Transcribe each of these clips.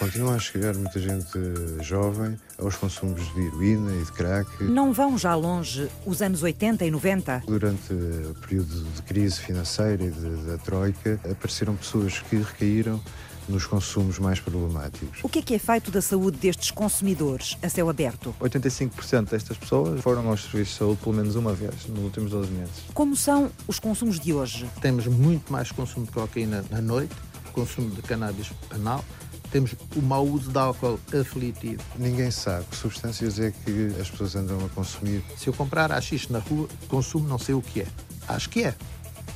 Continua a chegar muita gente jovem aos consumos de heroína e de crack. Não vão já longe os anos 80 e 90? Durante o período de crise financeira e da Troika, apareceram pessoas que recaíram nos consumos mais problemáticos. O que é que é feito da saúde destes consumidores a céu aberto? 85% destas pessoas foram aos serviços de saúde pelo menos uma vez nos últimos 12 meses. Como são os consumos de hoje? Temos muito mais consumo de cocaína na noite, consumo de cannabis anal, temos o mau uso de álcool aflitivo. Ninguém sabe que substâncias é que as pessoas andam a consumir. Se eu comprar AX na rua, consumo não sei o que é. Acho que é.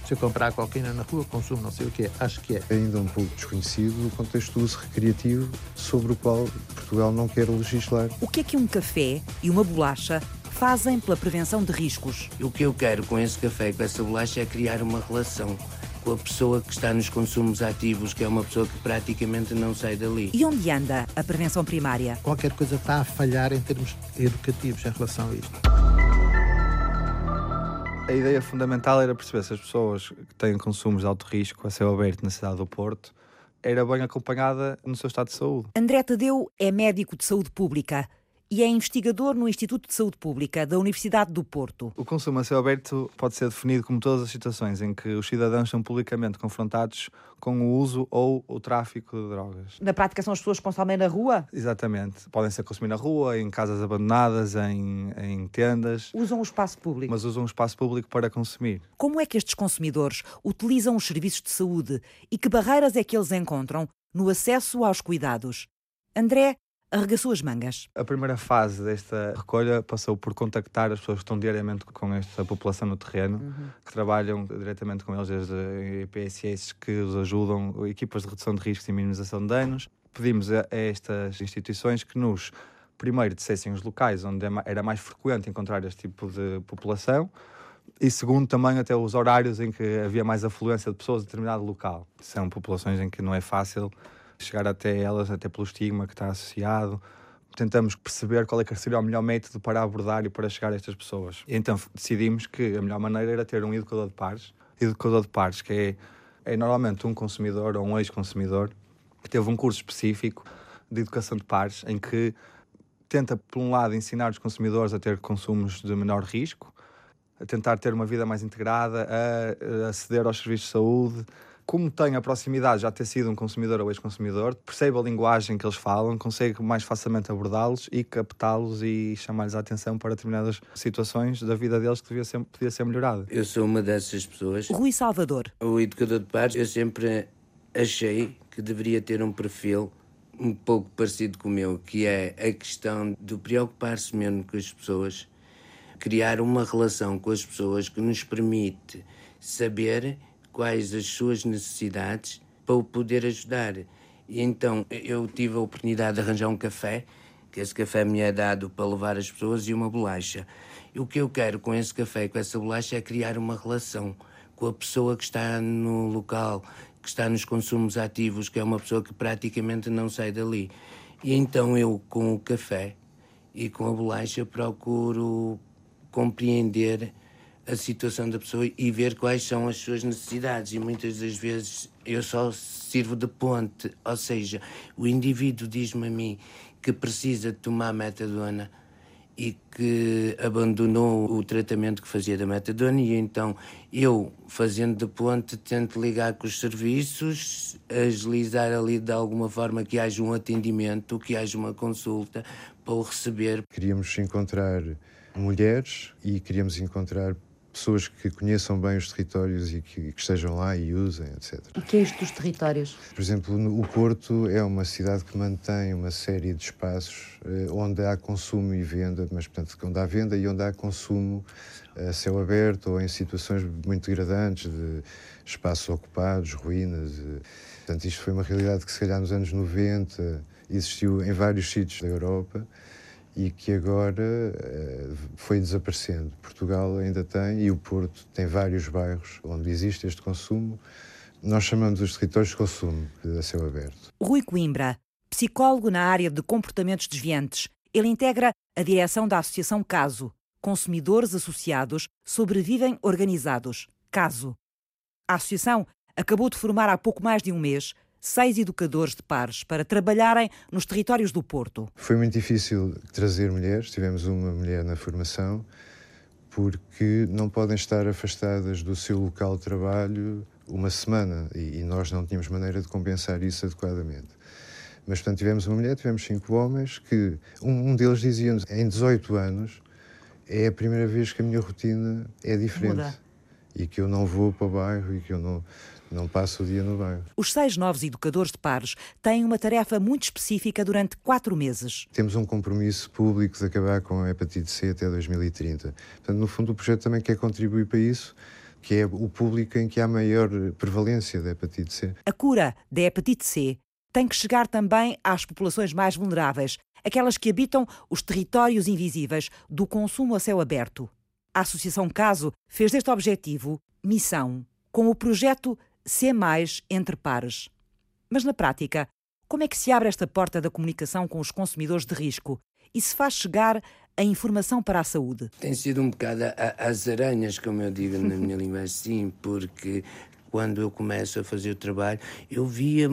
Se eu comprar cocaína na rua, consumo não sei o que é. Acho que é. É ainda um pouco desconhecido o contexto do uso recreativo sobre o qual Portugal não quer legislar. O que é que um café e uma bolacha fazem pela prevenção de riscos? O que eu quero com esse café e com essa bolacha é criar uma relação com a pessoa que está nos consumos ativos, que é uma pessoa que praticamente não sai dali. E onde anda a prevenção primária? Qualquer coisa está a falhar em termos educativos em relação a isto. A ideia fundamental era perceber se as pessoas que têm consumos de alto risco a céu aberto na cidade do Porto era bem acompanhada no seu estado de saúde. André Tadeu é médico de saúde pública e é investigador no Instituto de Saúde Pública da Universidade do Porto. O consumo a céu aberto pode ser definido como todas as situações em que os cidadãos são publicamente confrontados com o uso ou o tráfico de drogas. Na prática são as pessoas que consomem na rua? Exatamente. Podem ser consumir na rua, em casas abandonadas, em, em tendas. Usam o espaço público. Mas usam o espaço público para consumir. Como é que estes consumidores utilizam os serviços de saúde e que barreiras é que eles encontram no acesso aos cuidados? André arregaçou as mangas. A primeira fase desta recolha passou por contactar as pessoas que estão diariamente com esta população no terreno, uhum. que trabalham diretamente com eles, desde PSS que os ajudam, equipas de redução de riscos e minimização de danos. Pedimos a, a estas instituições que nos, primeiro, dissessem os locais onde é era mais frequente encontrar este tipo de população, e segundo, também até os horários em que havia mais afluência de pessoas em determinado local. São populações em que não é fácil chegar até elas, até pelo estigma que está associado. Tentamos perceber qual é que seria o melhor método para abordar e para chegar a estas pessoas. Então decidimos que a melhor maneira era ter um educador de pares. Educador de pares, que é, é normalmente um consumidor ou um ex-consumidor que teve um curso específico de educação de pares em que tenta, por um lado, ensinar os consumidores a ter consumos de menor risco, a tentar ter uma vida mais integrada, a aceder aos serviços de saúde, como tem a proximidade, já ter sido um consumidor ou ex-consumidor, percebe a linguagem que eles falam, consegue mais facilmente abordá-los e captá-los e chamar-lhes a atenção para determinadas situações da vida deles que devia ser, podia ser melhorada. Eu sou uma dessas pessoas. Rui Salvador. O educador de pares, eu sempre achei que deveria ter um perfil um pouco parecido com o meu, que é a questão de preocupar-se mesmo com as pessoas, criar uma relação com as pessoas que nos permite saber quais as suas necessidades para o poder ajudar. E então eu tive a oportunidade de arranjar um café, que esse café me é dado para levar as pessoas, e uma bolacha. E o que eu quero com esse café, com essa bolacha, é criar uma relação com a pessoa que está no local, que está nos consumos ativos, que é uma pessoa que praticamente não sai dali. E então eu, com o café e com a bolacha, procuro compreender a situação da pessoa e ver quais são as suas necessidades. E muitas das vezes eu só sirvo de ponte, ou seja, o indivíduo diz-me a mim que precisa de tomar metadona e que abandonou o tratamento que fazia da metadona e então eu, fazendo de ponte, tento ligar com os serviços, agilizar ali de alguma forma que haja um atendimento, que haja uma consulta para o receber. Queríamos encontrar mulheres e queríamos encontrar pessoas que conheçam bem os territórios e que, que, estejam lá e usem, etc. O que é isto dos territórios? Por exemplo, o Porto é uma cidade que mantém uma série de espaços eh, onde há consumo e venda, mas portanto onde há venda e onde há consumo a céu aberto ou em situações muito degradantes de espaços ocupados, ruínas. Eh. Portanto, isto foi uma realidade que se calhar nos anos 90 existiu em vários sítios da Europa e que agora uh, foi desaparecendo. Portugal ainda tem, e o Porto tem vários bairros onde existe este consumo. Nós chamamos os territórios de consumo a céu aberto. Rui Coimbra, psicólogo na área de comportamentos desviantes. Ele integra a direção da Associação Caso. Consumidores Associados Sobrevivem Organizados. Caso. A associação acabou de formar há pouco mais de um mês seis educadores de pares para trabalharem nos territórios do Porto. Foi muito difícil trazer mulheres, tivemos uma mulher na formação, porque não podem estar afastadas do seu local de trabalho uma semana e, nós não tínhamos maneira de compensar isso adequadamente. Mas, portanto, tivemos uma mulher, tivemos cinco homens, que um, um deles dizia-nos, em 18 anos, é a primeira vez que a minha rotina é diferente. Muda. E que eu não vou para o bairro e que eu não, não passo o dia no bairro. Os seis novos educadores de pares têm uma tarefa muito específica durante quatro meses. Temos um compromisso público de acabar com a hepatite C até 2030. Portanto, no fundo, o projeto também quer contribuir para isso que é o público em que há maior prevalência da hepatite C. A cura da hepatite C tem que chegar também às populações mais vulneráveis, aquelas que habitam os territórios invisíveis do consumo a céu aberto. A Associação Caso fez deste objetivo missão, com o projeto C entre pares. Mas na prática, como é que se abre esta porta da comunicação com os consumidores de risco e se faz chegar a informação para a saúde? Tem sido um bocado às aranhas, como eu digo na minha linguagem, sim, porque quando eu começo a fazer o trabalho, eu via,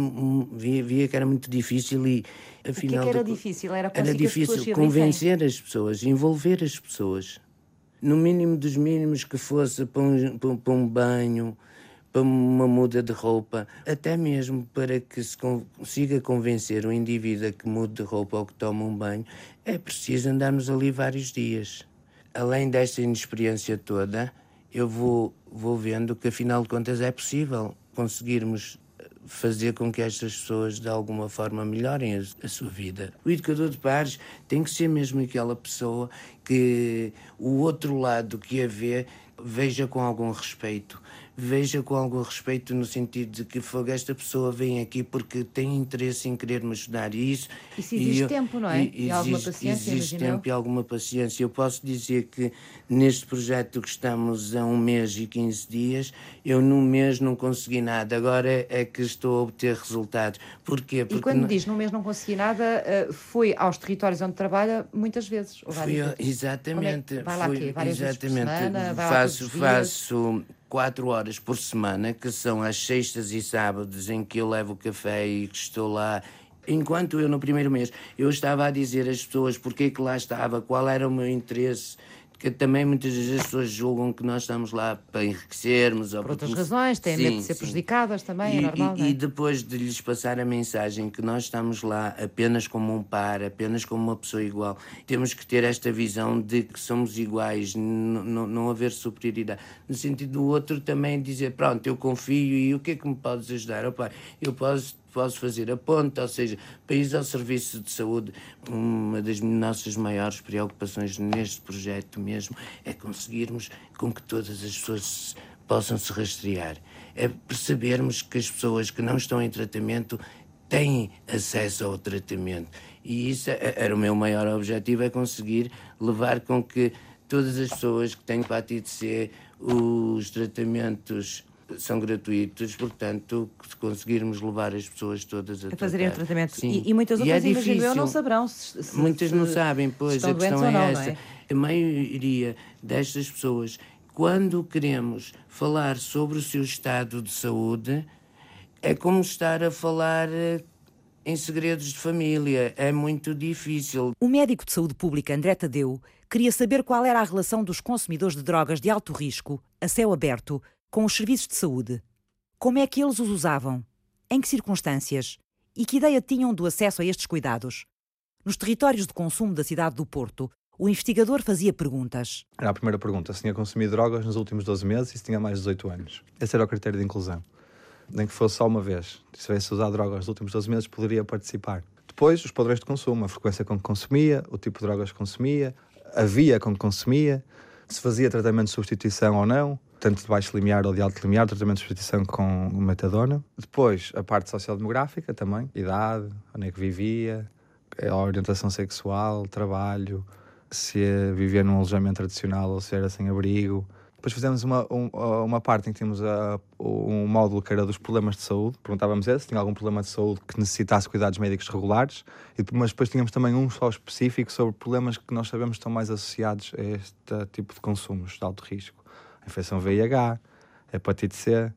via, via que era muito difícil e afinal. O que, é que era difícil? Era, era difícil as convencer as pessoas, envolver as pessoas. No mínimo dos mínimos que fosse para um, para um banho, para uma muda de roupa, até mesmo para que se consiga convencer o indivíduo a que mude de roupa ou que tome um banho, é preciso andarmos ali vários dias. Além desta inexperiência toda, eu vou, vou vendo que, afinal de contas, é possível conseguirmos fazer com que estas pessoas de alguma forma melhorem a, a, sua vida. O educador de pares tem que ser mesmo aquela pessoa que o outro lado que a vê veja com algum respeito, veja com algum respeito no sentido de que fogo, esta pessoa vem aqui porque tem interesse em querer me ajudar. E isso, isso exige e, tempo, não é? E, e alguma paciência. Exige tempo e alguma paciência. Eu posso dizer que neste projeto que estamos há um mês e 15 dias, eu num mês não consegui nada. Agora é que estou a obter resultados. Porquê? Porque e quando não... diz num mês não consegui nada, eh, foi aos territórios onde trabalha muitas vezes. Ou Fui, vezes. Exatamente. É vai lá Fui, Várias exatamente. vezes por semana? Vai faço, faço quatro horas por semana, que são as sextas e sábados em que eu levo café e que estou lá. Enquanto eu, no primeiro mês, eu estava a dizer às pessoas porque é que lá estava, qual era o meu interesse, que também muitas vezes as pessoas julgam que nós estamos lá para enriquecermos. Por outras razões, têm sim, medo de ser sim. prejudicadas também, é e, é normal. E, é? e, depois de lhes passar a mensagem que nós estamos lá apenas como um par, apenas como uma pessoa igual, temos que ter esta visão de que somos iguais, não haver superioridade. No sentido do outro também dizer, pronto, eu confio e o que é que me podes ajudar? Opa, eu posso posso fazer a ponte, ou seja, país ao serviço de saúde. Uma das nossas maiores preocupações neste projeto mesmo é conseguirmos com que todas as pessoas possam se rastrear. É percebermos que as pessoas que não estão em tratamento têm acesso ao tratamento. E isso é, era o meu maior objetivo, é conseguir levar com que todas as pessoas que têm hepatite C, os tratamentos são gratuitos, portanto, se conseguirmos levar as pessoas todas a, a fazerem o tratamento. Sim. E, e muitas outras, e é imagino eu, não saberão. Se, se, Muitas se, não sabem, pois, a questão é não, essa. É? A maioria destas pessoas, quando queremos falar sobre o seu estado de saúde, é como estar a falar eh, em segredos de família. É muito difícil. O médico de saúde pública André Tadeu queria saber qual era a relação dos consumidores de drogas de alto risco, a céu aberto, com os serviços de saúde. Como é que eles os usavam? Em que circunstâncias? E que ideia tinham do acesso a estes cuidados? Nos territórios de consumo da cidade do Porto, o investigador fazia perguntas. Era a primeira pergunta: se tinha consumido drogas nos últimos 12 meses e se tinha mais de 18 anos. Esse era o critério de inclusão. Nem que fosse só uma vez. Se tivesse usado drogas nos últimos 12 meses, poderia participar. Depois, os padrões de consumo, a frequência com que consumia, o tipo de drogas que consumia, a via com que consumia, se fazia tratamento de substituição ou não, tanto de baixo limiar ou de alto limiar, tratamento de substituição com metadona. Depois, a parte social-demográfica também, idade, onde é que vivia, a orientação sexual, trabalho, se vivia num alojamento tradicional ou se era sem abrigo. Depois fizemos uma, um, uma parte em que tínhamos a, um módulo que era dos problemas de saúde. Perguntávamos se tinha algum problema de saúde que necessitasse cuidados médicos regulares, e, mas depois tínhamos também um só específico sobre problemas que nós sabemos estão mais associados a este tipo de consumos de alto risco infecção VIH, hepatite C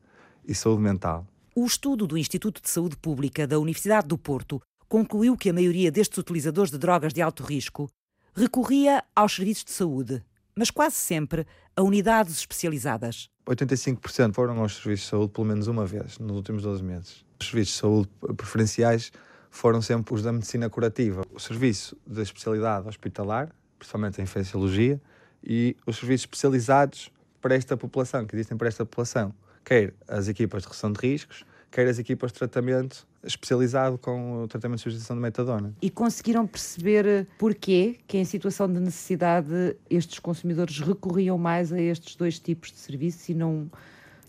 e saúde mental. O estudo do Instituto de Saúde Pública da Universidade do Porto concluiu que a maioria destes utilizadores de drogas de alto risco recorria aos serviços de saúde, mas quase sempre a unidades especializadas. 85% foram aos serviços de saúde pelo menos uma vez nos últimos 12 meses. Os serviços de saúde preferenciais foram sempre os da medicina curativa. O serviço de especialidade hospitalar, principalmente a infecciologia, e os serviços especializados para esta população, que existem para esta população, quer as equipas de redução de riscos, quer as equipas de tratamento especializado com o tratamento de substituição de metadona. E conseguiram perceber porquê que em situação de necessidade estes consumidores recorriam mais a estes dois tipos de serviços e não,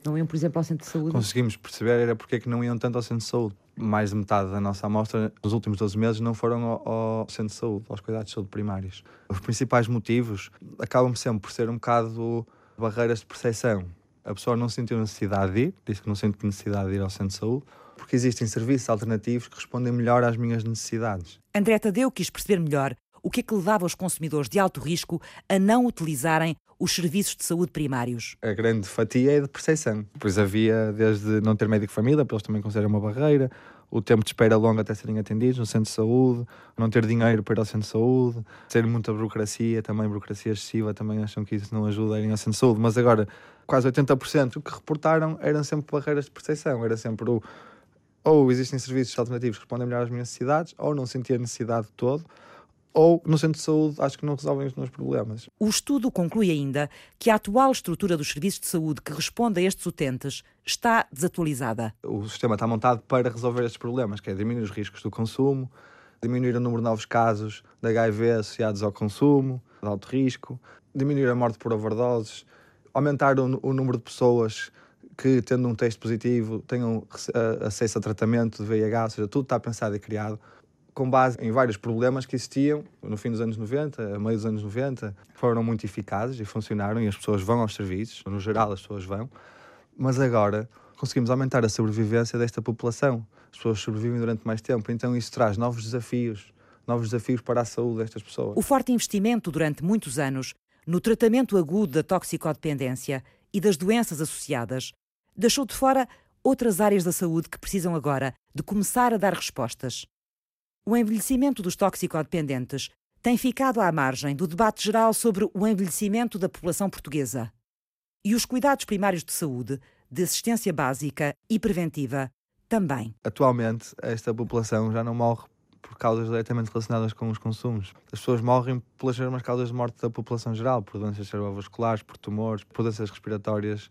não iam, por exemplo, ao centro de saúde? Conseguimos perceber era porque é que não iam tanto ao centro de saúde. Mais de metade da nossa amostra nos últimos 12 meses não foram ao, ao centro de saúde, aos cuidados de saúde primários. Os principais motivos acabam sempre por ser um bocado barreiras de percepção a pessoa não sentiu necessidade de ir, disse que não sente necessidade de ir ao centro de saúde, porque existem serviços alternativos que respondem melhor às minhas necessidades. André Tadeu quis perceber melhor o que é que levava os consumidores de alto risco a não utilizarem os serviços de saúde primários. A grande fatia é de percepção. Pois havia desde não ter médico de família, para eles também consideram uma barreira, o tempo de espera longo até serem atendidos no centro de saúde, não ter dinheiro para ir ao centro de saúde, ter muita burocracia, também burocracia excessiva, também acham que isso não ajuda a ir ao centro de saúde. Mas agora, quase 80% que reportaram eram sempre barreiras de percepção, era sempre o ou existem serviços alternativos que respondem melhor às minhas necessidades, ou não sentia necessidade de todo, ou no centro de saúde acho que não resolvem os meus problemas. O estudo conclui ainda que a atual estrutura dos serviços de saúde que responde a estes utentes está desatualizada. O sistema está montado para resolver estes problemas, que é diminuir os riscos do consumo, diminuir o número de novos casos de HIV associados ao consumo, de alto risco, diminuir a morte por overdoses, aumentar o, o número de pessoas que, tendo um teste positivo, tenham acesso a tratamento de VIH, ou seja, tudo está pensado e criado com base em vários problemas que existiam no fim dos anos 90, a meio dos anos 90, foram muito eficazes e funcionaram e as pessoas vão aos serviços, no geral as pessoas vão, mas agora conseguimos aumentar a sobrevivência desta população. As pessoas sobrevivem durante mais tempo, então isso traz novos desafios, novos desafios para a saúde destas pessoas. O forte investimento durante muitos anos no tratamento agudo da toxicodependência e das doenças associadas deixou de fora outras áreas da saúde que precisam agora de começar a dar respostas. O envelhecimento dos toxicodependentes tem ficado à margem do debate geral sobre o envelhecimento da população portuguesa. E os cuidados primários de saúde, de assistência básica e preventiva, também. Atualmente, esta população já não morre por causas diretamente relacionadas com os consumos. As pessoas morrem pelas mesmas causas de morte da população geral, por doenças cerebrovasculares, por tumores, por doenças respiratórias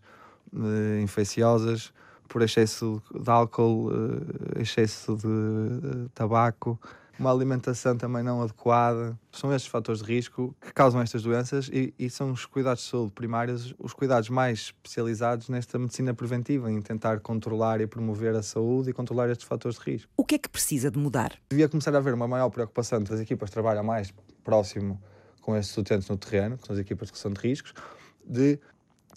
eh, infecciosas, por excesso de álcool, eh, excesso de tabaco, uma alimentação também não adequada. São estes fatores de risco que causam estas doenças e, e, são os cuidados de saúde primários os cuidados mais especializados nesta medicina preventiva, em tentar controlar e promover a saúde e controlar estes fatores de risco. O que é que precisa de mudar? Devia começar a haver uma maior preocupação das equipas que trabalham mais próximo com estes utentes no terreno, que são as equipas de redução de riscos, de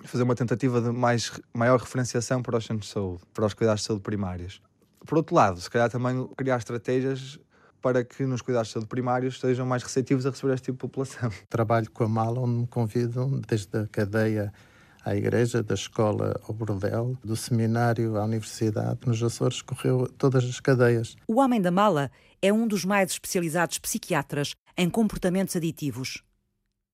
fazer uma tentativa de mais, maior referenciação para os centros de saúde, para os cuidados de saúde primários. Por outro lado, se calhar também criar estratégias para que nos cuidados de saúde primários estejam mais receptivos a receber este tipo de população. Trabalho com a mala onde me convidam desde a cadeia à igreja, da escola ao bordel, do seminário à universidade. Nos Açores correu todas as cadeias. O homem da mala é um dos mais especializados psiquiatras em comportamentos aditivos.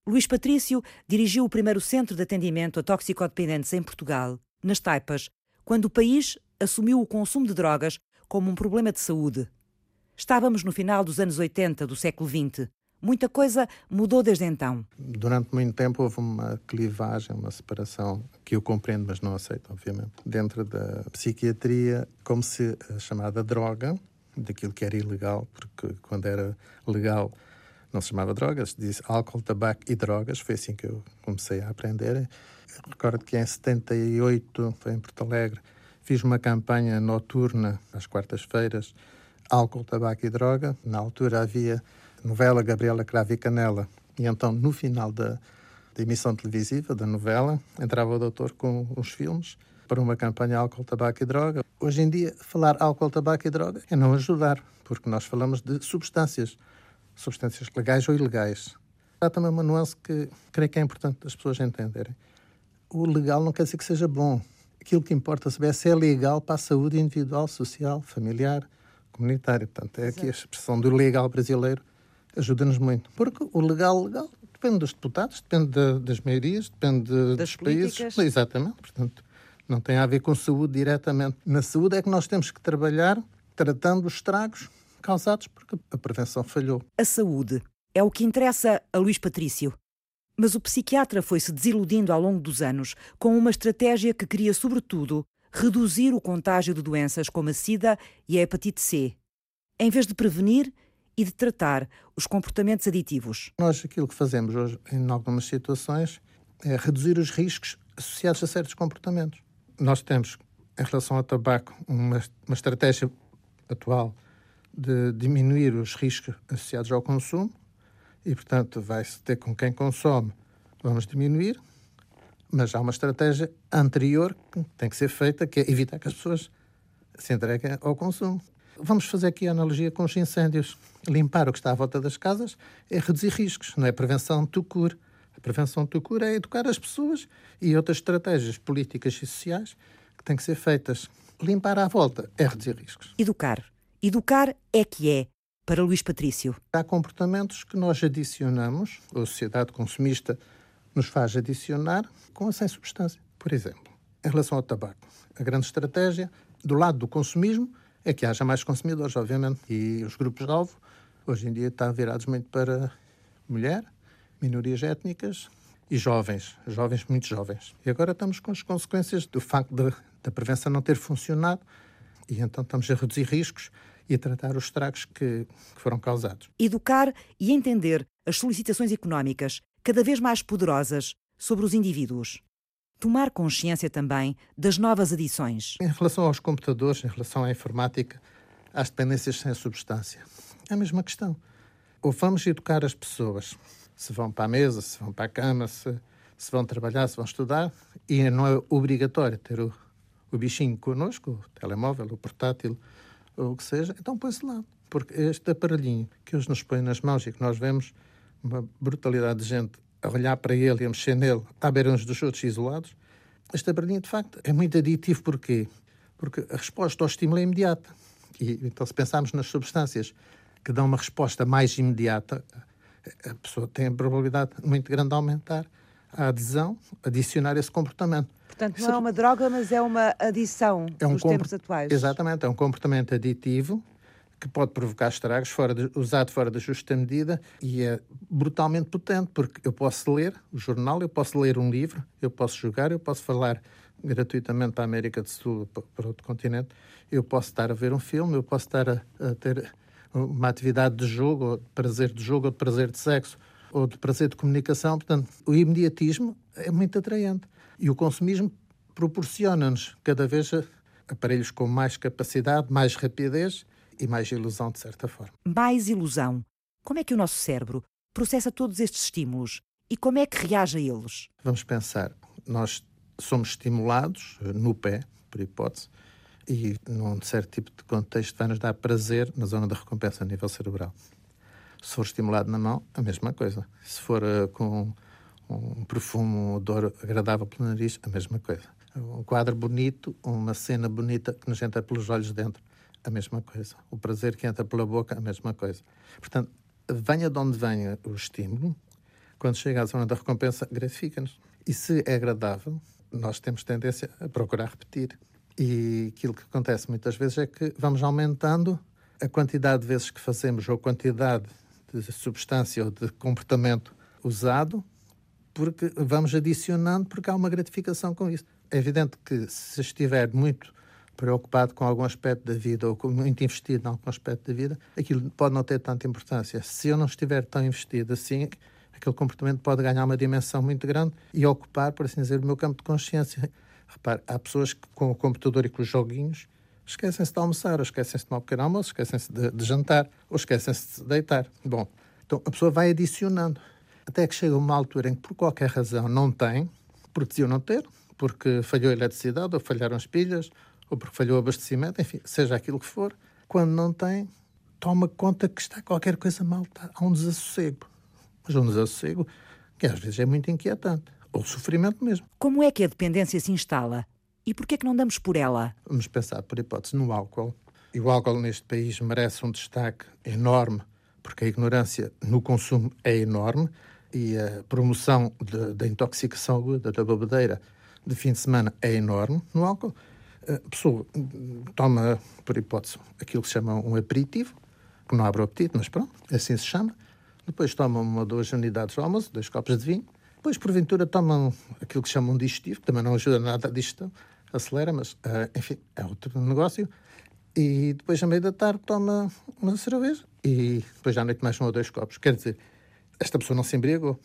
Luís Patrício dirigiu o primeiro centro de atendimento a toxicodependentes em Portugal, nas Taipas, quando o país assumiu o consumo de drogas como um problema de saúde. Estávamos no final dos anos 80 do século XX. Muita coisa mudou desde então. Durante muito tempo houve uma clivagem, uma separação que eu compreendo, mas não aceito, obviamente, dentro da psiquiatria, como se a chamada droga, daquilo que era ilegal, porque quando era legal não se chamava drogas, disse álcool, tabaco e drogas. Foi assim que eu comecei a aprender. Eu recordo que em 78, foi em Porto Alegre, fiz uma campanha noturna às quartas-feiras, álcool, tabaco e droga. Na altura havia novela Gabriela Cravo Canela. E então, no final da, da emissão televisiva da novela, entrava o doutor com os filmes para uma campanha álcool, tabaco e droga. Hoje em dia, falar álcool, tabaco e droga é não ajudar, porque nós falamos de substâncias substâncias legais ou ilegais. Há também uma nuance que creio que é importante as pessoas entenderem. O legal não quer dizer que seja bom, Aquilo que importa saber é se é legal para a saúde individual, social, familiar, comunitária. Portanto, é aqui a expressão do legal brasileiro ajuda-nos muito. Porque o legal, legal, depende dos deputados, depende de, das maiorias, depende de, das dos políticas. países. Exatamente. Portanto, não tem a ver com saúde diretamente. Na saúde é que nós temos que trabalhar tratando os estragos causados porque a prevenção falhou. A saúde é o que interessa a Luís Patrício. Mas o psiquiatra foi-se desiludindo ao longo dos anos com uma estratégia que queria, sobretudo, reduzir o contágio de doenças como a SIDA e a hepatite C, em vez de prevenir e de tratar os comportamentos aditivos. Nós aquilo que fazemos hoje em algumas situações é reduzir os riscos associados a certos comportamentos. Nós temos, em relação ao tabaco, uma, uma estratégia atual de diminuir os riscos associados ao consumo e, portanto, vai-se ter com quem consome, vamos diminuir, mas há uma estratégia anterior que tem que ser feita, que é evitar que as pessoas se entreguem ao consumo. Vamos fazer aqui a analogia com os incêndios. Limpar o que está à volta das casas é reduzir riscos, não é prevenção de cura. A prevenção de cura é educar as pessoas e outras estratégias políticas e sociais que têm que ser feitas. Limpar à volta é reduzir riscos. Educar. Educar é que é, para Luís Patrício. Há comportamentos que nós adicionamos, a sociedade consumista nos faz adicionar com ou sem substância. Por exemplo, em relação ao tabaco, a grande estratégia do lado do consumismo é que haja mais consumidores, obviamente, e os grupos-alvo hoje em dia estão virados muito para mulher, minorias étnicas e jovens, jovens muito jovens. E agora estamos com as consequências do facto de, da prevenção não ter funcionado e então estamos a reduzir riscos e a tratar os estragos que, que foram causados. Educar e entender as solicitações económicas cada vez mais poderosas sobre os indivíduos. Tomar consciência também das novas adições. Em relação aos computadores, em relação à informática, às dependências sem substância, é a mesma questão. Ou vamos educar as pessoas, se vão para a mesa, se vão para a cama, se, se vão trabalhar, se vão estudar, e não é obrigatório ter o, o bichinho connosco, o telemóvel, o portátil, ou o que seja, então põe-se lá. Porque este aparelhinho que hoje nos põe nas mãos e que nós vemos uma brutalidade de gente a olhar para ele e a mexer nele, à beira uns dos outros isolados, este aparelhinho, de facto, é muito aditivo. Porquê? Porque a resposta ao estímulo é imediata. E, então, se pensarmos nas substâncias que dão uma resposta mais imediata, a pessoa tem a probabilidade muito grande de aumentar a adesão, adicionar esse comportamento. Portanto, não é uma droga, mas é uma adição é um nos tempos atuais. Exatamente, é um comportamento aditivo que pode provocar estragos fora de, usado fora da justa medida e é brutalmente potente, porque eu posso ler o jornal, eu posso ler um livro, eu posso jogar, eu posso falar gratuitamente para a América do Sul, para outro continente, eu posso estar a ver um filme, eu posso estar a, a ter uma atividade de jogo, ou de prazer de jogo, ou de prazer de sexo, ou de prazer de comunicação. Portanto, o imediatismo é muito atraente. E o consumismo proporciona-nos cada vez aparelhos com mais capacidade, mais rapidez e mais ilusão, de certa forma. Mais ilusão. Como é que o nosso cérebro processa todos estes estímulos e como é que reage a eles? Vamos pensar, nós somos estimulados eh, no pé, por hipótese, e num certo tipo de contexto vai nos dar prazer na zona da recompensa a nível cerebral. Se for estimulado na mão, a mesma coisa. Se for uh, com um perfume, um odor agradável pelo nariz, a mesma coisa. Um quadro bonito, uma cena bonita que nos entra pelos olhos dentro, a mesma coisa. O prazer que entra pela boca, a mesma coisa. Portanto, venha de onde venha o estímulo, quando chega à zona da recompensa, gratifica-nos. E se é agradável, nós temos tendência a procurar repetir. E aquilo que acontece muitas vezes é que vamos aumentando a quantidade de vezes que fazemos ou a quantidade de substância ou de comportamento usado, porque vamos adicionando, porque há uma gratificação com isso. É evidente que se estiver muito preocupado com algum aspecto da vida ou muito investido em algum aspecto da vida, aquilo pode não ter tanta importância. Se eu não estiver tão investido assim, aquele comportamento pode ganhar uma dimensão muito grande e ocupar, por assim dizer, o meu campo de consciência. Repare, há pessoas que com o computador e com os joguinhos esquecem-se de almoçar, ou esquecem-se de tomar um pequeno almoço, esquecem-se de, de, jantar, ou esquecem-se de deitar. Bom, então a pessoa vai adicionando, até que chega uma altura em que, por qualquer razão, não tem, porque diziam não ter, porque falhou a eletricidade, ou falharam as pilhas, ou porque falhou o abastecimento, enfim, seja aquilo que for, quando não tem, toma conta que está qualquer coisa mal, está, há um desassossego. Mas um desassossego que às vezes é muito inquietante, ou sofrimento mesmo. Como é que a dependência se instala? E por que é que não damos por ela? Vamos pensar, por hipótese, no álcool. E o álcool neste país merece um destaque enorme, porque a ignorância no consumo é enorme e a promoção da intoxicação aguda da bebedeira de fim de semana é enorme no álcool. A pessoa toma, por hipótese, aquilo que se chama um aperitivo, que não abre o apetite, mas pronto, assim se chama. Depois toma uma ou duas unidades de almoço, dois copos de vinho. Depois, porventura, tomam aquilo que chamam de digestivo, que também não ajuda nada a digestão, acelera, mas, uh, enfim, é outro negócio. E depois, à meia da tarde, toma uma cerveja e depois à noite mais um ou dois copos. Quer dizer, esta pessoa não se embriagou.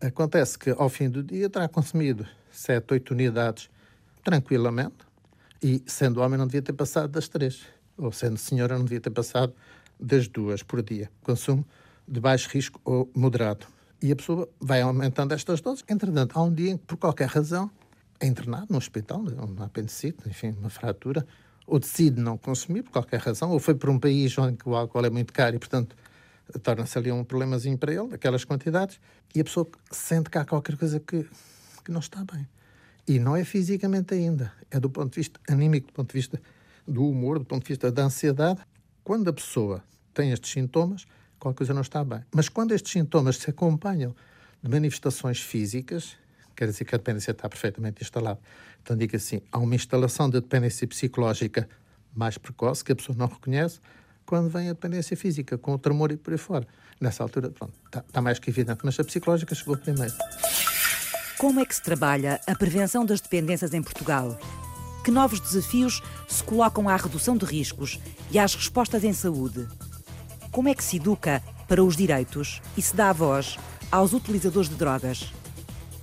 Acontece que ao fim do dia terá consumido 7, 8 unidades tranquilamente e, sendo homem, não devia ter passado das três. Ou sendo senhora, não devia ter passado das duas por dia. Consumo de baixo risco ou moderado. E a pessoa vai aumentando estas doses. Entretanto, há um dia em que, por qualquer razão, internado no hospital, um apendicite, enfim, uma fratura, ou decide não consumir por qualquer razão, ou foi para um país onde o álcool é muito caro e, portanto, torna-se ali um problemazinho para ele, aquelas quantidades, e a pessoa sente que há qualquer coisa que, que não está bem. E não é fisicamente ainda, é do ponto de vista anímico, do ponto de vista do humor, do ponto de vista da ansiedade. Quando a pessoa tem estes sintomas, qualquer coisa não está bem. Mas quando estes sintomas se acompanham de manifestações físicas, quer dizer que a dependência está perfeitamente instalada. Então, digo assim: há uma instalação de dependência psicológica mais precoce, que a pessoa não reconhece, quando vem a dependência física, com o tremor e por aí fora. Nessa altura, pronto, está, está mais que evidente, mas a psicológica chegou primeiro. Como é que se trabalha a prevenção das dependências em Portugal? Que novos desafios se colocam à redução de riscos e às respostas em saúde? Como é que se educa para os direitos e se dá voz aos utilizadores de drogas?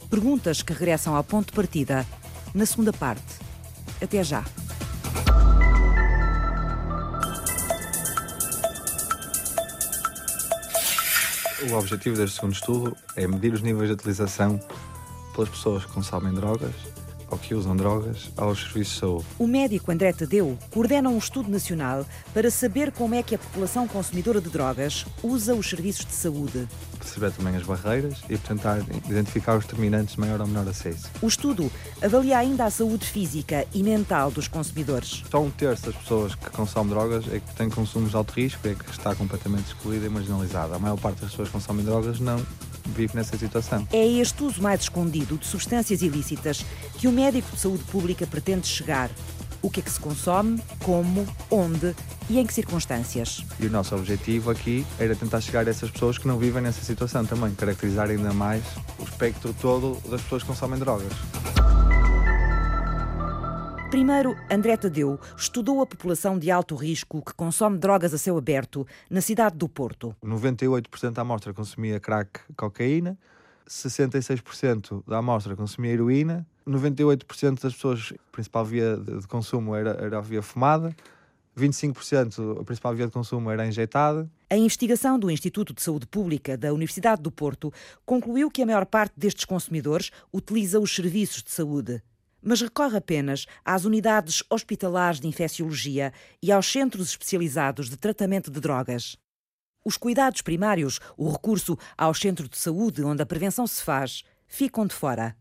Perguntas que regressam ao ponto de partida na segunda parte. Até já. O objetivo deste segundo estudo é medir os níveis de utilização pelas pessoas que consomem drogas ou que usam drogas aos serviços de saúde. O médico André Tadeu coordena um estudo nacional para saber como é que a população consumidora de drogas usa os serviços de saúde. Perceber também as barreiras e tentar identificar os determinantes de maior ou menor acesso. O estudo avalia ainda a saúde física e mental dos consumidores. Só um terço das pessoas que consomem drogas é que têm consumos de alto risco, é que está completamente excluída e marginalizada. A maior parte das pessoas que consomem drogas não vive nessa situação. É este uso mais escondido de substâncias ilícitas que o médico de saúde pública pretende chegar. O que é que se consome, como, onde e em que circunstâncias. E o nosso objetivo aqui era tentar chegar a essas pessoas que não vivem nessa situação também, caracterizar ainda mais o espectro todo das pessoas que consomem drogas. Primeiro, André Tadeu estudou a população de alto risco que consome drogas a céu aberto na cidade do Porto. 98% da amostra consumia crack, cocaína, 66% da amostra consumia heroína, 98% das pessoas, a principal via de consumo era, era a via fumada, 25% a principal via de consumo era injetada. A investigação do Instituto de Saúde Pública da Universidade do Porto concluiu que a maior parte destes consumidores utiliza os serviços de saúde mas recorre apenas às unidades hospitalares de infecciologia e aos centros especializados de tratamento de drogas. Os cuidados primários, o recurso aos centros de saúde onde a prevenção se faz, ficam de fora.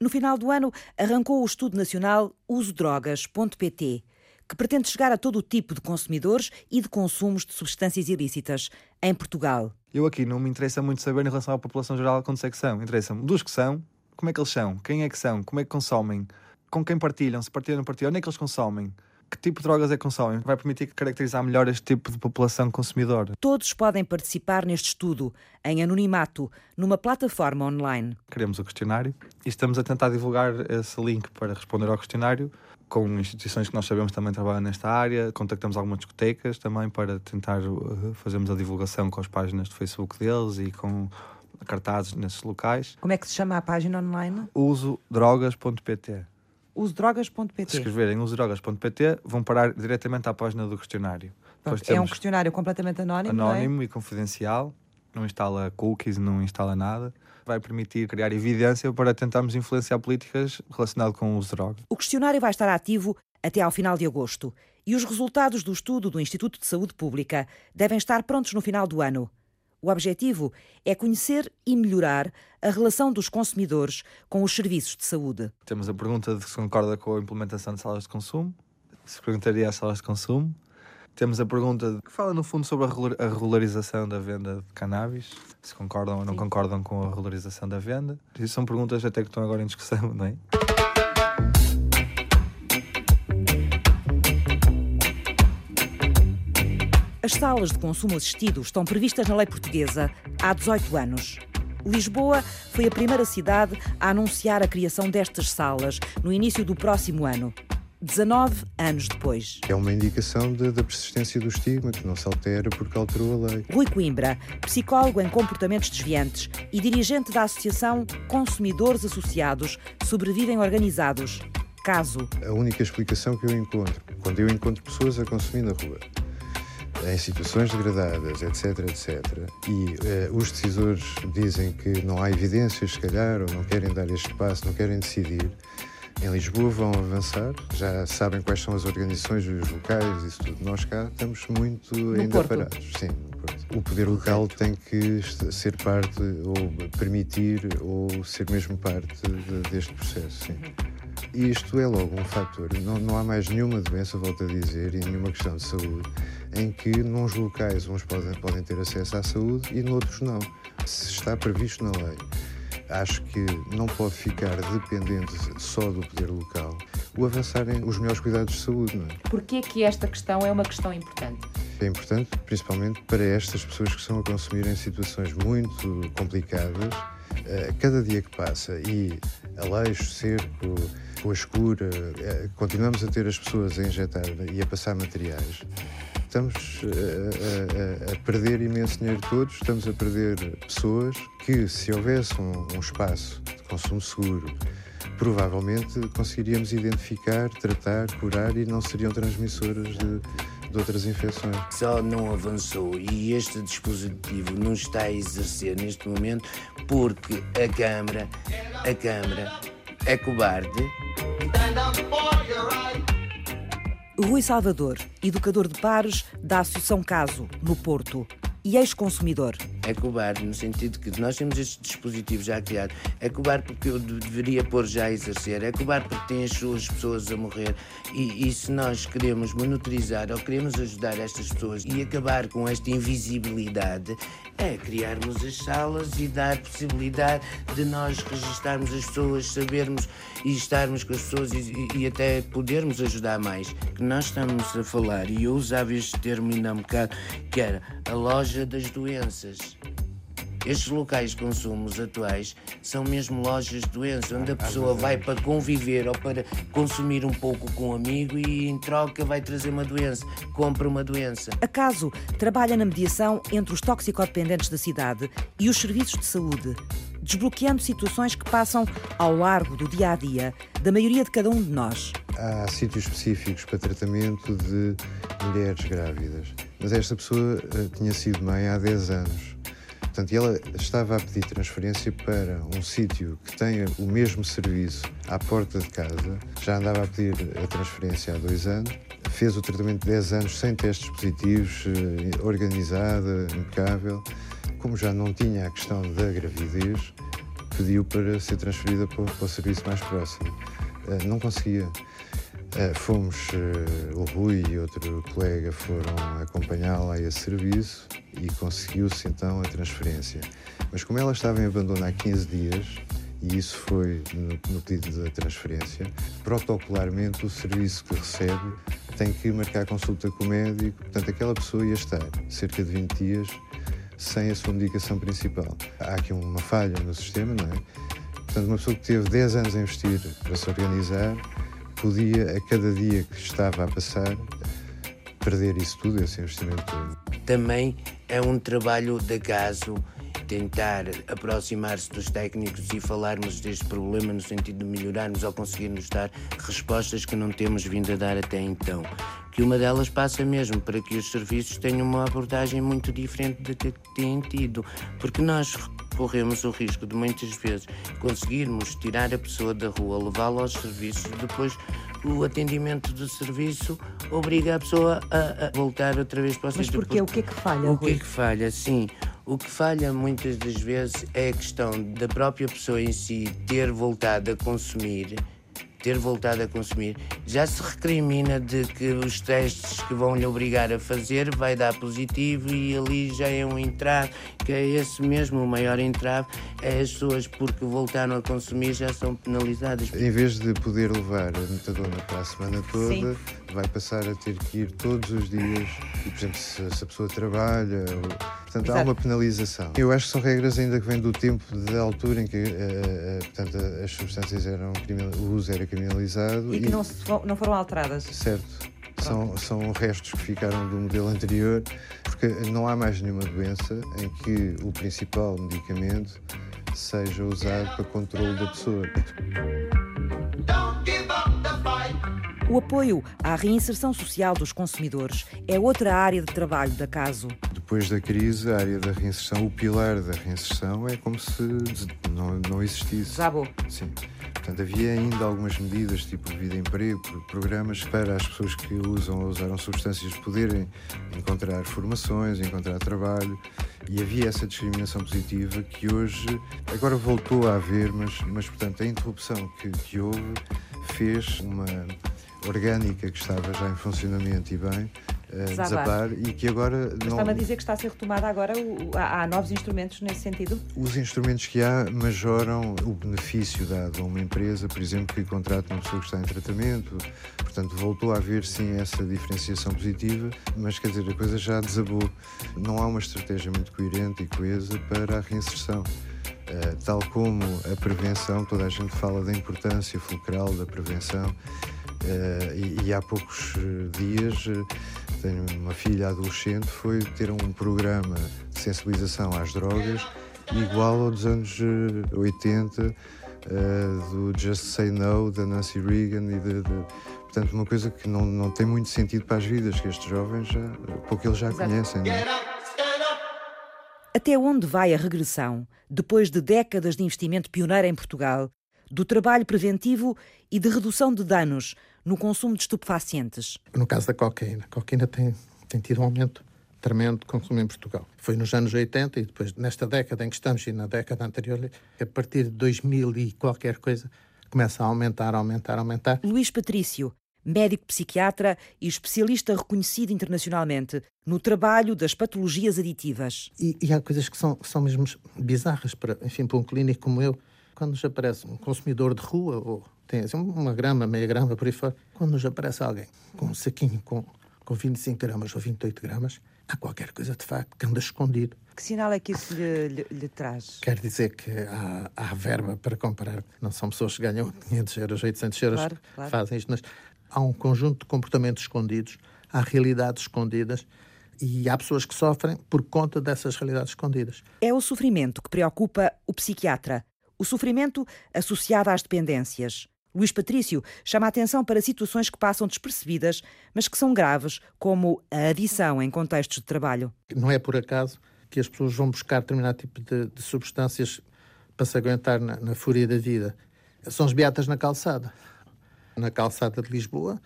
No final do ano, arrancou o estudo nacional usodrogas.pt, que pretende chegar a todo o tipo de consumidores e de consumos de substâncias ilícitas em Portugal. Eu aqui não me interessa muito saber em relação à população geral quantos é que são. Interessa-me dos que são, como é que eles são, quem é que são, como é que consomem, com quem partilham, se partilham, não partilham, onde é que eles consomem. Que tipo de drogas é que consomem? Vai permitir caracterizar melhor este tipo de população consumidora. Todos podem participar neste estudo, em anonimato, numa plataforma online. Queremos o questionário e estamos a tentar divulgar esse link para responder ao questionário com instituições que nós sabemos também trabalham nesta área. Contactamos algumas discotecas também para tentar uh, fazermos a divulgação com as páginas de Facebook deles e com cartazes nesses locais. Como é que se chama a página online? Usodrogas.pt Usodrogas.pt Se escreverem usodrogas.pt vão parar diretamente à página do questionário. Pronto, é um questionário completamente anónimo. Anónimo é? e confidencial, não instala cookies, não instala nada. Vai permitir criar evidência para tentarmos influenciar políticas relacionadas com o uso de drogas. O questionário vai estar ativo até ao final de agosto e os resultados do estudo do Instituto de Saúde Pública devem estar prontos no final do ano. O objetivo é conhecer e melhorar a relação dos consumidores com os serviços de saúde. Temos a pergunta de se concorda com a implementação de salas de consumo, se perguntaria às salas de consumo. Temos a pergunta que fala, no fundo, sobre a regularização da venda de cannabis, se concordam ou não Sim. concordam com a regularização da venda. Isso são perguntas até que estão agora em discussão, não é? As salas de consumo assistido estão previstas na lei portuguesa há 18 anos. Lisboa foi a primeira cidade a anunciar a criação destas salas no início do próximo ano. 19 anos depois. É uma indicação de, da persistência do estigma, que não se altera porque alterou a lei. Rui Coimbra, psicólogo em comportamentos desviantes e dirigente da Associação Consumidores Associados Sobrevivem Organizados. Caso. A única explicação que eu encontro, quando eu encontro pessoas a consumir na rua, em situações degradadas, etc, etc, e uh, os decisores dizem que não há evidências, se calhar, ou não querem dar este passo, não querem decidir, em Lisboa vão avançar, já sabem quais são as organizações, os locais, isso tudo. Nós cá estamos muito no ainda Porto. parados. Sim, o poder local tem que ser parte, ou permitir, ou ser mesmo parte de, deste processo. Sim. E isto é logo um fator. Não, não há mais nenhuma doença, volto a dizer, e nenhuma questão de saúde em que nos locais uns podem, podem ter acesso à saúde e noutros não. Se está previsto na lei acho que não pode ficar dependente só do poder local o avançarem os melhores cuidados de saúde. Não é? Porquê que esta questão é uma questão importante? É importante principalmente para estas pessoas que estão a consumir em situações muito complicadas. Eh, cada dia que passa e Aleixo, Cerco, com a escura, eh, continuamos a ter as pessoas a injetar e a passar materiais. Estamos a, a, a, perder imenso dinheiro todos, estamos a perder pessoas que, se houvesse um, um espaço de consumo seguro, provavelmente conseguiríamos identificar, tratar, curar e não seriam transmissoras de, de outras infecções. Só não avançou e este dispositivo não está a exercer neste momento porque a Câmara, a Câmara é cobarde. Rui Salvador, educador de pares da Associação Caso, no Porto, e ex-consumidor. É cobarde, no sentido que nós temos este dispositivo já criado. É cobarde porque eu deveria pôr já a exercer. É cobarde porque tem as suas pessoas a morrer. E, e se nós queremos monitorizar ou queremos ajudar estas pessoas e acabar com esta invisibilidade, é criarmos as salas e dar possibilidade de nós registarmos as pessoas, sabermos e estarmos com as pessoas e, e até podermos ajudar mais. Que nós estamos a falar, e eu usava este termo ainda há um bocado, que era a loja das doenças. Estes locais de consumos atuais são mesmo lojas de doença, onde a pessoa vai para conviver ou para consumir um pouco com um amigo e em troca vai trazer uma doença, compra uma doença. Acaso trabalha na mediação entre os toxicodependentes da cidade e os serviços de saúde, desbloqueando situações que passam ao largo do dia a dia da maioria de cada um de nós. Há sítios específicos para tratamento de mulheres grávidas, mas esta pessoa eh, tinha sido mãe há 10 anos Portanto, ela estava a pedir transferência para um sítio que tenha o mesmo serviço à porta de casa, já andava a pedir a transferência há dois anos, fez o tratamento de 10 anos sem testes positivos, eh, organizada, impecável. Como já não tinha a questão da gravidez, pediu para ser transferida para, o serviço mais próximo. Eh, não conseguia. Eh, fomos, o Rui e outro colega foram acompanhá-la a esse serviço e conseguiu-se então a transferência. Mas como ela estava em abandono há 15 dias, e isso foi no, no pedido da transferência, protocolarmente o serviço que recebe tem que marcar consulta com o médico, portanto aquela pessoa ia estar cerca de 20 dias sem a sua medicação principal. Há aqui uma falha no sistema, não é? Portanto, uma pessoa que teve 10 anos a investir para se organizar, podia, a cada dia que estava a passar, perder isso tudo, esse investimento todo. Também é um trabalho de caso tentar aproximar-se dos técnicos e falarmos deste problema no sentido de melhorarmos ou conseguirmos dar respostas que não temos vindo a dar até então. Que uma delas passa mesmo para que os serviços tenham uma abordagem muito diferente da que têm tido, porque nós corremos o risco de muitas vezes conseguirmos tirar a pessoa da rua, levá-la aos serviços e depois o atendimento do serviço obriga a pessoa a, a voltar outra vez para o Mas porquê? O que é que falha, O que é que falha? Sim, O que falha muitas das vezes é a questão da própria pessoa em si ter voltado a consumir ter voltado a consumir, já se recrimina de que os testes que vão lhe obrigar a fazer vai dar positivo e ali já é um entrave, que é esse mesmo o maior entrave, é as pessoas porque voltaram a consumir já são penalizadas. Em vez de poder levar a metadona para a semana toda, Sim. Vai passar a ter que ir todos os dias, e por exemplo, se, se a pessoa trabalha, ou, portanto Exato. há uma penalização. Eu acho que são regras ainda que vêm do tempo da altura em que uh, portanto, as substâncias eram o uso era criminalizado. E que e... Não, não foram alteradas. Certo. São, são restos que ficaram do modelo anterior, porque não há mais nenhuma doença em que o principal medicamento seja usado para controle da pessoa. O apoio à reinserção social dos consumidores é outra área de trabalho da Caso. Depois da crise, a área da reinserção, o pilar da reinserção é como se não, não existisse. Zabou. Sim. Portanto, havia ainda algumas medidas, tipo vida emprego, programas para as pessoas que usam ou usaram substâncias poderem encontrar formações, encontrar trabalho. E havia essa discriminação positiva que hoje, agora voltou a haver, mas, mas portanto, a interrupção que, que houve fez uma orgânica que estava já em funcionamento e bem, uh, desabar e que agora não... Está-me a dizer que está a ser retomada agora, há, há, novos instrumentos nesse sentido? Os instrumentos que há majoram o benefício dado a uma empresa, por exemplo, que contrata uma pessoa que está em tratamento, portanto voltou a haver sim essa diferenciação positiva, mas quer dizer, a coisa já desabou. Não há uma estratégia muito coerente e coesa para a reinserção. Uh, tal como a prevenção, toda a gente fala da importância fulcral da prevenção, e, e, há poucos eh, dias uh, tenho uma filha adolescente foi ter um programa de sensibilização às drogas igual ao dos anos 80 uh, do Just Say No da Nancy Reagan e de, de, portanto uma coisa que não, não tem muito sentido para as vidas que estes jovens já, pouco eles já Exato. conhecem não é? Até onde vai a regressão depois de décadas de investimento pioneiro em Portugal do trabalho preventivo e de redução de danos no consumo de estupefacientes. No caso da cocaína, a cocaína tem, tem tido um aumento tremendo de consumo em Portugal. Foi nos anos 80 e depois, nesta década em que estamos e na década anterior, a partir de 2000 e qualquer coisa, começa a aumentar, aumentar, aumentar. Luís Patrício, médico psiquiatra e especialista reconhecido internacionalmente no trabalho das patologias aditivas. E, e há coisas que são, que são mesmo bizarras para, enfim, para um clínico como eu quando nos aparece um consumidor de rua, ou tem assim, uma grama, meia grama por aí fora, quando nos aparece alguém com um saquinho com, com 25 gramas ou 28 gramas, há qualquer coisa de facto que anda escondido. Que sinal é que isso lhe, lhe, lhe traz? Quer dizer que há, há, verba para comparar. Não são pessoas que ganham 500 euros, 800 euros claro, claro. fazem isto, mas há um conjunto de comportamentos escondidos, há realidades escondidas e há pessoas que sofrem por conta dessas realidades escondidas. É o sofrimento que preocupa o psiquiatra o sofrimento associado às dependências. Luís Patrício chama a atenção para situações que passam despercebidas, mas que são graves, como a adição em contextos de trabalho. Não é por acaso que as pessoas vão buscar determinado tipo de, de substâncias para se aguentar na, na, fúria da vida. São os beatas na calçada. Na calçada de Lisboa,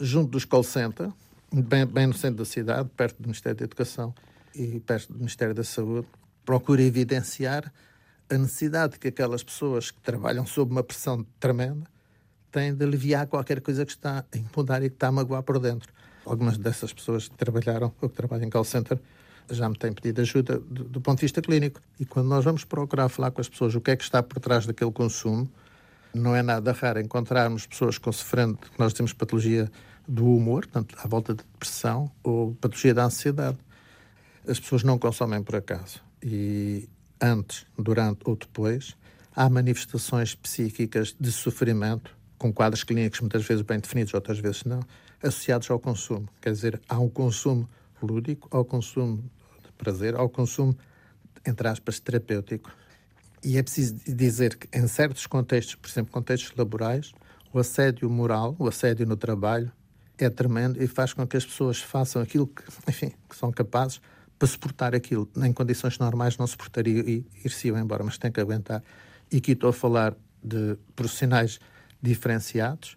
junto dos call center, bem, bem no centro da cidade, perto do Ministério da Educação e perto do Ministério da Saúde, procura evidenciar a necessidade que aquelas pessoas que trabalham sob uma pressão tremenda têm de aliviar qualquer coisa que está a incomodar e que está a magoar por dentro. Algumas dessas pessoas que trabalharam ou que trabalham em call center já me têm pedido ajuda do, do, ponto de vista clínico. E quando nós vamos procurar falar com as pessoas o que é que está por trás daquele consumo, não é nada raro encontrarmos pessoas com sofrendo, que nós temos patologia do humor, portanto, à volta de depressão, ou patologia da ansiedade. As pessoas não consomem por acaso. E antes, durante ou depois, há manifestações psíquicas de sofrimento, com quadros clínicos muitas vezes bem definidos, outras vezes não, associados ao consumo. Quer dizer, há um consumo lúdico, ao consumo de prazer, ao consumo, entre aspas, terapêutico. E é preciso dizer que, em certos contextos, por exemplo, contextos laborais, o assédio moral, o assédio no trabalho, é tremendo e faz com que as pessoas façam aquilo que, enfim, que são capazes para suportar aquilo. Em condições normais não suportaria e ir-se embora, mas tem que aguentar. E aqui estou a falar de profissionais diferenciados.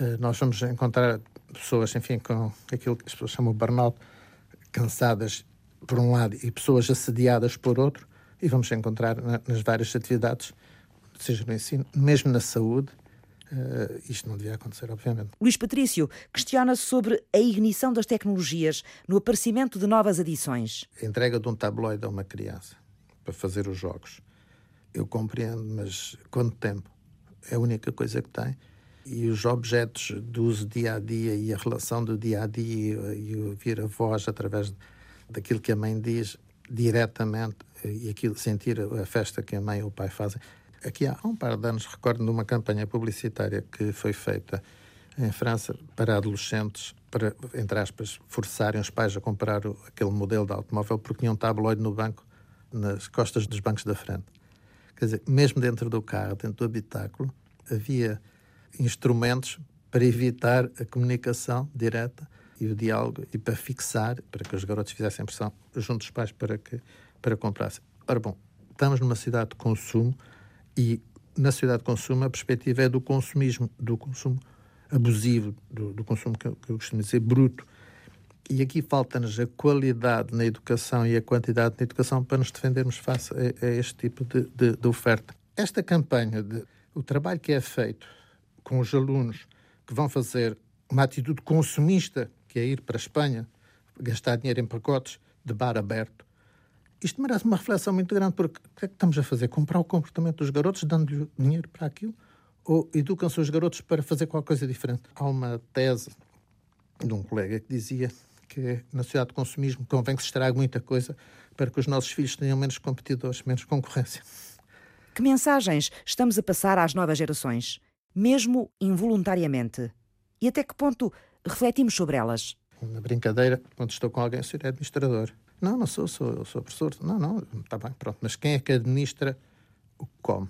Uh, nós vamos encontrar pessoas, enfim, com aquilo que as pessoas chamam de burnout, cansadas por um lado e pessoas assediadas por outro, e vamos encontrar nas várias atividades, seja no ensino, mesmo na saúde, Uh, isto não devia acontecer, obviamente. Luís Patrício questiona-se sobre a ignição das tecnologias no aparecimento de novas adições. A entrega de um tabloide a uma criança para fazer os jogos. Eu compreendo, mas quanto tempo? É a única coisa que tem. E os objetos do uso dia a dia e a relação do dia a dia e ouvir a voz através daquilo que a mãe diz diretamente e aquilo sentir a festa que a mãe ou o pai fazem aqui há um par de anos recordo de uma campanha publicitária que foi feita em França para adolescentes, para, entre aspas, forçarem os pais a comprar o, aquele modelo de automóvel porque tinham um tabloide no banco, nas costas dos bancos da frente. Quer dizer, mesmo dentro do carro, dentro do habitáculo, havia instrumentos para evitar a comunicação direta e o diálogo e para fixar, para que os garotos fizessem pressão junto dos pais para que para comprassem. Ora bom, estamos numa cidade de consumo e na sociedade de consumo a perspectiva é do consumismo, do consumo abusivo, do, do consumo que eu, que eu costumo dizer bruto. E aqui falta-nos a qualidade na educação e a quantidade na educação para nos defendermos face a, a este tipo de, de, de, oferta. Esta campanha, de, o trabalho que é feito com os alunos que vão fazer uma atitude consumista, que é ir para a Espanha, gastar dinheiro em pacotes de bar aberto, isto merece uma reflexão muito grande, porque o que é que estamos a fazer? Comprar o comportamento dos garotos, dando-lhe dinheiro para aquilo? Ou educam-se os garotos para fazer qualquer coisa diferente? Há uma tese de um colega que dizia que na sociedade de consumismo convém que se estrague muita coisa para que os nossos filhos tenham menos competidores, menos concorrência. Que mensagens estamos a passar às novas gerações, mesmo involuntariamente? E até que ponto refletimos sobre elas? Na brincadeira, quando estou com alguém, eu é administrador. Não, não sou, sou, sou professor. Não, não, está bem, pronto. Mas quem é que administra o que come?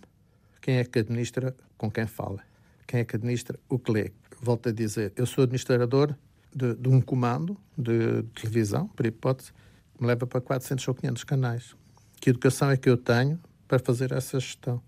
Quem é que administra com quem fala? Quem é que administra o que lê? Volto a dizer, eu sou administrador de, de um comando de televisão, por hipótese, que me leva para 400 ou 500 canais. Que educação é que eu tenho para fazer essa gestão?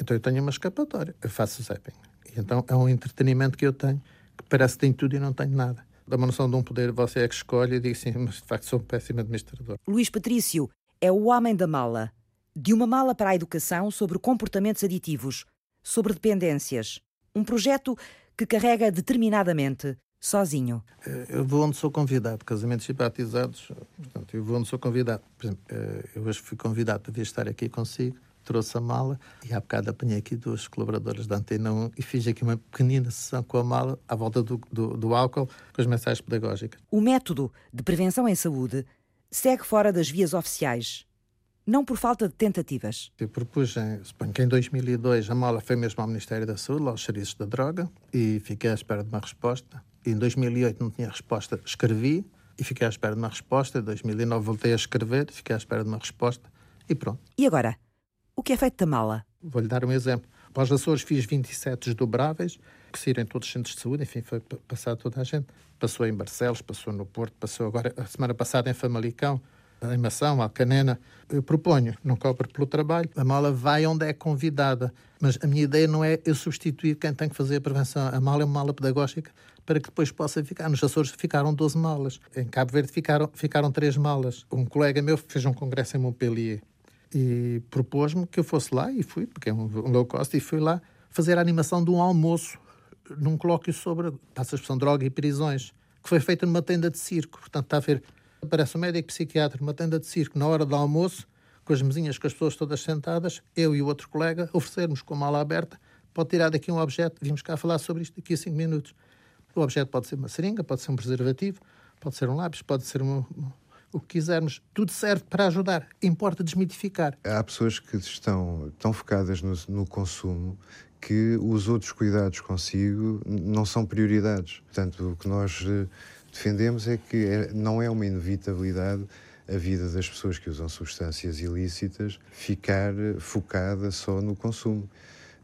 Então eu tenho uma escapatória, eu faço zapping. E então é um entretenimento que eu tenho que parece que tem tudo e não tenho nada dá uma noção de um poder, você é que escolhe e diz sim, mas de facto sou um péssimo administrador. Luís Patrício é o homem da mala. De uma mala para a educação sobre comportamentos aditivos, sobre dependências. Um projeto que carrega determinadamente, sozinho. Eh, eu vou onde sou convidado, casamentos e batizados, portanto, eu vou onde sou convidado. Por exemplo, eh, eu hoje fui convidado para vir estar aqui consigo trouxe a mala e há bocado apanhei aqui duas colaboradoras da Antena 1 e fiz aqui uma pequenina sessão com a mala à volta do, do, do álcool com as mensagens pedagógicas. O método de prevenção em saúde segue fora das vias oficiais, não por falta de tentativas. Eu propus, em, suponho que em 2002 a mala foi mesmo ao Ministério da Saúde, aos serviços da droga, e fiquei à espera de uma resposta. Em 2008 não tinha resposta, escrevi e fiquei à espera de uma resposta. Em 2009 voltei a escrever, fiquei à espera de uma resposta e pronto. E agora? O que é feito da mala? Vou-lhe dar um exemplo. Para os Açores fiz 27 desdobráveis, que saíram em todos os centros de saúde, enfim, foi passado toda a gente. Passou em Barcelos, passou no Porto, passou agora, a semana passada em Famalicão, em Mação, Alcanena. Eu proponho, não cobro pelo trabalho, a mala vai onde é convidada. Mas a minha ideia não é eu substituir quem tem que fazer a prevenção. A mala é uma mala pedagógica para que depois possa ficar. Nos Açores ficaram 12 malas. Em Cabo Verde ficaram, ficaram 3 malas. Um colega meu fez um congresso em Montpellier e propôs-me que eu fosse lá e fui, porque é um, low cost, e fui lá fazer a animação de um almoço num colóquio sobre, passa a expressão, droga e prisões, que foi feita numa tenda de circo. Portanto, está a ver, aparece um médico psiquiatra numa tenda de circo na hora do almoço, com as mesinhas, com as pessoas todas sentadas, eu e o outro colega, oferecermos com a mala aberta, pode tirar daqui um objeto, vimos cá falar sobre isto daqui a cinco minutos. O objeto pode ser uma seringa, pode ser um preservativo, pode ser um lápis, pode ser uma, o que quisermos, tudo serve para ajudar. Importa desmitificar. Há pessoas que estão tão focadas no, no consumo que os outros cuidados consigo não são prioridades. Portanto, o que nós eh, defendemos é que é, não é uma inevitabilidade a vida das pessoas que usam substâncias ilícitas ficar eh, focada só no consumo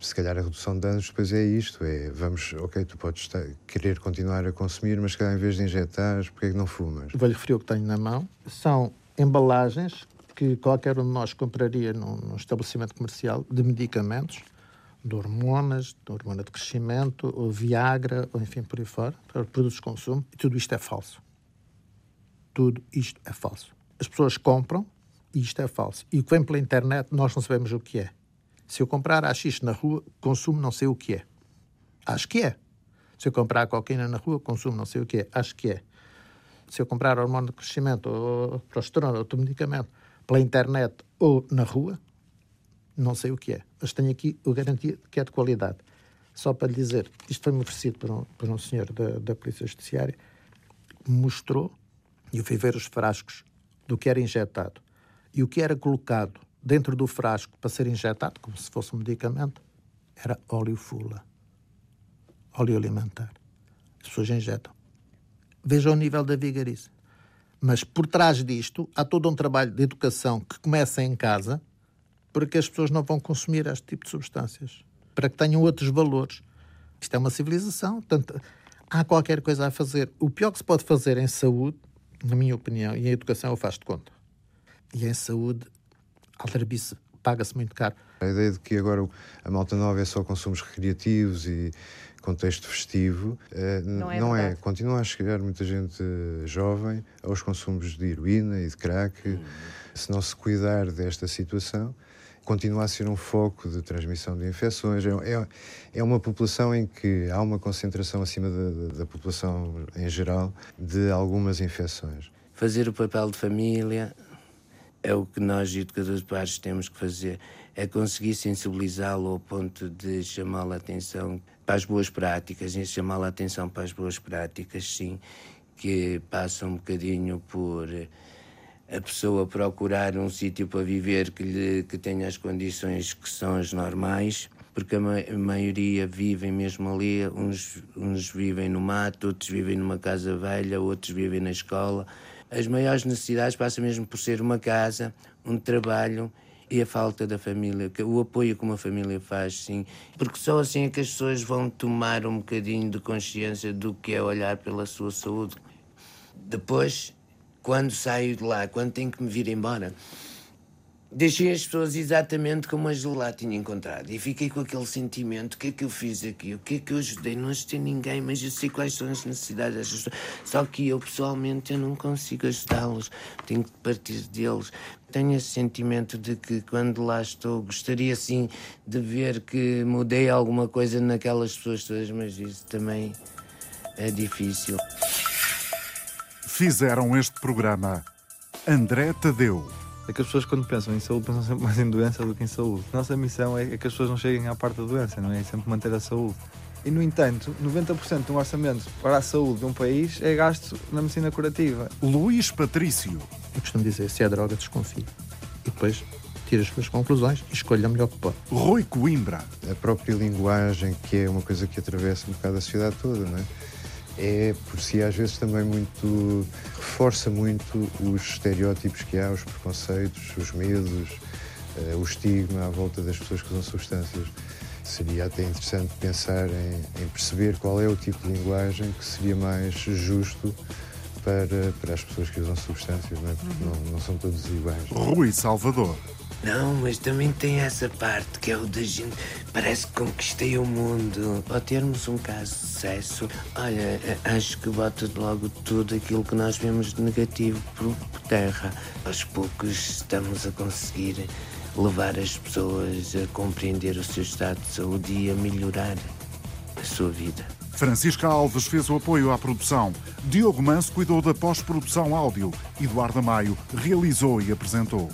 se calhar a redução de danos depois é isto, é vamos, ok, tu podes estar, querer continuar a consumir, mas calhar em vez de injetar, porque é que não fumas? Vou-lhe referir o que tenho na mão. São embalagens que qualquer um de nós compraria num, num estabelecimento comercial de medicamentos, de hormonas, de hormona de crescimento, ou Viagra, ou enfim, por aí fora, para produtos de consumo, e tudo isto é falso. Tudo isto é falso. as pessoas compram e isto é falso. E o que vem pela internet nós não sabemos o que é. Se eu comprar AX na rua, consumo não sei o que é. Acho que é. Se eu comprar cocaína na rua, consumo não sei o que é. Acho que é. Se eu comprar hormônio de crescimento ou progesterona ou outro medicamento pela internet ou na rua, não sei o que é. Mas tenho aqui a garantia que é de qualidade. Só para lhe dizer, isto foi-me oferecido por um, por um senhor da, da Polícia Judiciária, que mostrou, e eu fui ver os frascos do que era injetado e o que era colocado dentro do frasco para ser injetado, como se fosse um medicamento, era óleo fula. Óleo alimentar. As pessoas injetam. Veja o nível da vigarice. Mas por trás disto há todo um trabalho de educação que começa em casa para que as pessoas não vão consumir este tipo de substâncias, para que tenham outros valores. Isto é uma civilização, portanto, há qualquer coisa a fazer. O pior que se pode fazer em saúde, na minha opinião, e em educação eu faço de conta. E em saúde, aldrabice paga-se muito caro. A ideia de que agora a malta nova é só consumos recreativos e contexto festivo, eh, não é. Não é. Continua a chegar muita gente jovem aos consumos de heroína e de crack. Hum. Se não se cuidar desta situação, continua a ser um foco de transmissão de infecções. É, é, é uma população em que há uma concentração acima da, da, população em geral de algumas infecções. Fazer o papel de família é o que nós, educadores de pares, temos que fazer. É conseguir sensibilizá-lo ao ponto de chamá-lo a atenção para as boas práticas, e chamá-lo a atenção para as boas práticas, sim, que passam um bocadinho por a pessoa procurar um sítio para viver que, lhe, que tenha as condições que são as normais, porque a, ma maioria vivem mesmo ali, uns, uns vivem no mato, outros vivem numa casa velha, outros vivem na escola. As maiores necessidades passam mesmo por ser uma casa, um trabalho e a falta da família, o apoio que uma família faz, sim, porque só assim é que as pessoas vão tomar um bocadinho de consciência do que é olhar pela sua saúde. Depois quando saio de lá, quando tenho que me vir embora, deixei as pessoas exatamente como de lá tinha encontrado. E fiquei com aquele sentimento: o que é que eu fiz aqui? O que é que eu ajudei? Não ajudei ninguém, mas eu sei quais são as necessidades das pessoas. Só que eu, pessoalmente, eu não consigo ajudá-los. Tenho que partir deles. Tenho esse sentimento de que, quando lá estou, gostaria sim de ver que mudei alguma coisa naquelas pessoas todas, mas isso também é difícil fizeram este programa. André Tadeu. É que as pessoas, quando pensam em saúde, pensam sempre mais em doença do que em saúde. Nossa missão é que as pessoas não cheguem à parte da doença, não é? é sempre manter a saúde. E, no entanto, 90% do orçamento para a saúde de um país é gasto na medicina curativa. Luís Patrício. Eu costumo dizer, se é droga, desconfie. E depois tira as suas conclusões e escolha a melhor que pode. Rui Coimbra. A própria linguagem, que é uma coisa que atravessa um bocado a sociedade toda, não é? É por si às vezes também muito reforça muito os estereótipos que há, os preconceitos, os medos, uh, o estigma à volta das pessoas que usam substâncias. Seria até interessante pensar em, em, perceber qual é o tipo de linguagem que seria mais justo para, para as pessoas que usam substâncias, não, é? Porque uhum. não, não são todos iguais. Rui Salvador. Não, mas também tem essa parte que é o da gente. Parece que conquistei o mundo. Ao termos um caso de sucesso, olha, acho que bota logo tudo aquilo que nós vemos de negativo por terra. Aos poucos estamos a conseguir levar as pessoas a compreender o seu estado de saúde e a melhorar a sua vida. Francisca Alves fez o apoio à produção. Diogo Manso cuidou da pós-produção áudio. Eduardo Maio realizou e apresentou.